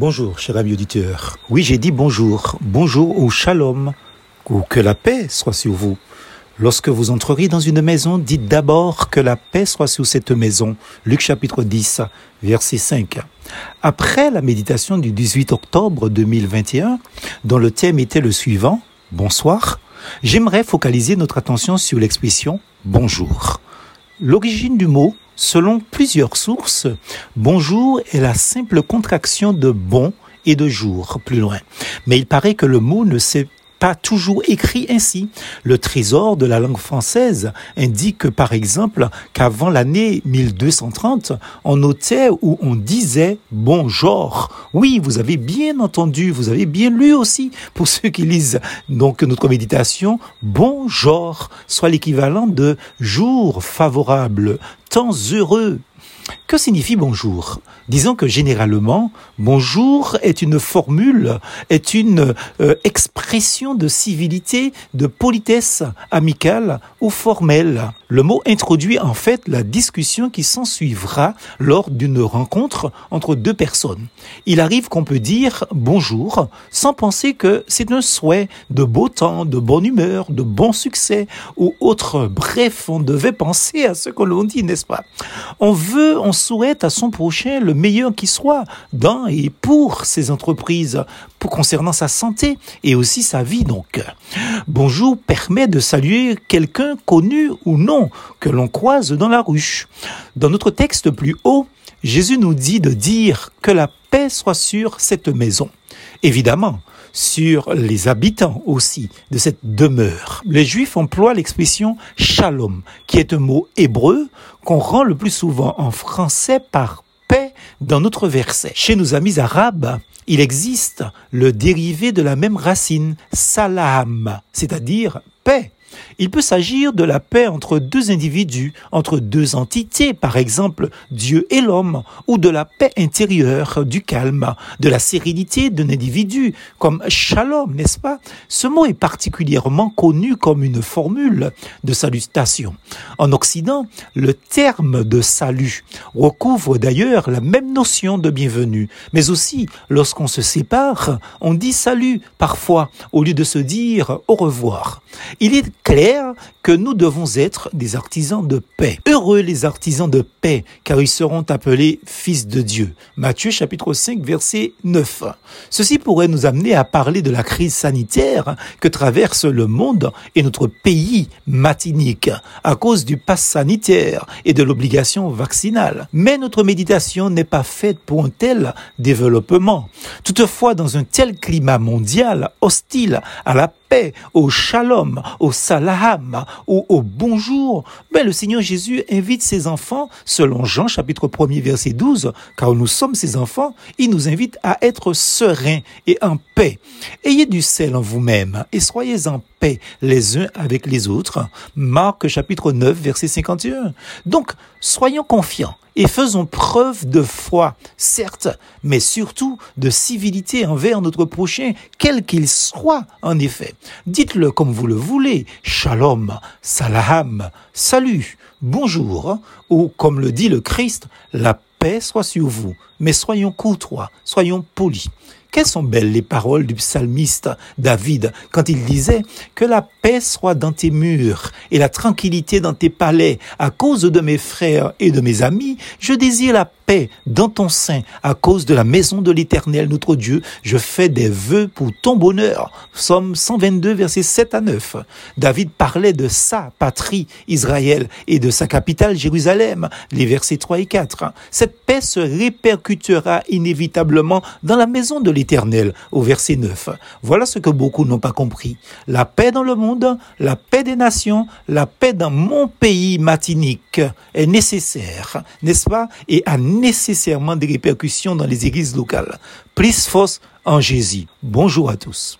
Bonjour, cher ami auditeur. Oui, j'ai dit bonjour. Bonjour ou shalom. Ou que la paix soit sur vous. Lorsque vous entrerez dans une maison, dites d'abord que la paix soit sur cette maison. Luc chapitre 10, verset 5. Après la méditation du 18 octobre 2021, dont le thème était le suivant, bonsoir, j'aimerais focaliser notre attention sur l'expression bonjour. L'origine du mot Selon plusieurs sources, bonjour est la simple contraction de bon et de jour, plus loin. Mais il paraît que le mot ne s'est pas toujours écrit ainsi. Le trésor de la langue française indique par exemple qu'avant l'année 1230, on notait ou on disait bonjour. Oui, vous avez bien entendu, vous avez bien lu aussi pour ceux qui lisent donc notre méditation, bonjour, soit l'équivalent de jour favorable, temps heureux, que signifie bonjour? Disons que généralement, bonjour est une formule, est une euh, expression de civilité, de politesse amicale ou formelle. Le mot introduit en fait la discussion qui s'ensuivra lors d'une rencontre entre deux personnes. Il arrive qu'on peut dire bonjour sans penser que c'est un souhait de beau temps, de bonne humeur, de bon succès ou autre. Bref, on devait penser à ce que l'on dit, n'est-ce pas? On veut, on souhaite à son prochain le meilleur qui soit dans et pour ses entreprises, concernant sa santé et aussi sa vie donc. Bonjour permet de saluer quelqu'un connu ou non que l'on croise dans la rue. Dans notre texte plus haut, Jésus nous dit de dire que la paix soit sur cette maison. Évidemment, sur les habitants aussi de cette demeure. Les Juifs emploient l'expression shalom, qui est un mot hébreu qu'on rend le plus souvent en français par dans notre verset. Chez nos amis arabes, il existe le dérivé de la même racine, salam, c'est-à-dire paix. Il peut s'agir de la paix entre deux individus, entre deux entités, par exemple Dieu et l'homme, ou de la paix intérieure, du calme, de la sérénité d'un individu, comme shalom, n'est-ce pas? Ce mot est particulièrement connu comme une formule de salutation. En Occident, le terme de salut recouvre d'ailleurs la même notion de bienvenue, mais aussi lorsqu'on se sépare, on dit salut parfois au lieu de se dire au revoir. Il est clair que nous devons être des artisans de paix. Heureux les artisans de paix, car ils seront appelés fils de Dieu. Matthieu chapitre 5 verset 9. Ceci pourrait nous amener à parler de la crise sanitaire que traverse le monde et notre pays matinique à cause du pass sanitaire et de l'obligation vaccinale. Mais notre méditation n'est pas faite pour un tel développement. Toutefois, dans un tel climat mondial hostile à la au shalom, au salam ou au bonjour, ben le Seigneur Jésus invite ses enfants, selon Jean chapitre 1er verset 12, car nous sommes ses enfants, il nous invite à être sereins et en paix. Ayez du sel en vous-même et soyez en paix les uns avec les autres. Marc chapitre 9 verset 51. Donc, soyons confiants et faisons preuve de foi, certes, mais surtout de civilité envers notre prochain, quel qu'il soit, en effet. Dites-le comme vous le voulez, shalom, salam, salut, bonjour, ou comme le dit le Christ, la paix soit sur vous, mais soyons courtois, soyons polis. Quelles sont belles les paroles du psalmiste David quand il disait que la paix soit dans tes murs et la tranquillité dans tes palais. À cause de mes frères et de mes amis, je désire la paix dans ton sein. À cause de la maison de l'éternel, notre Dieu, je fais des vœux pour ton bonheur. Psaume 122, versets 7 à 9. David parlait de sa patrie, Israël, et de sa capitale, Jérusalem, les versets 3 et 4. Cette paix se répercutera inévitablement dans la maison de l'Éternel, au verset 9. Voilà ce que beaucoup n'ont pas compris. La paix dans le monde, la paix des nations, la paix dans mon pays matinique est nécessaire, n'est-ce pas, et a nécessairement des répercussions dans les églises locales. Plus force en Jésus. Bonjour à tous.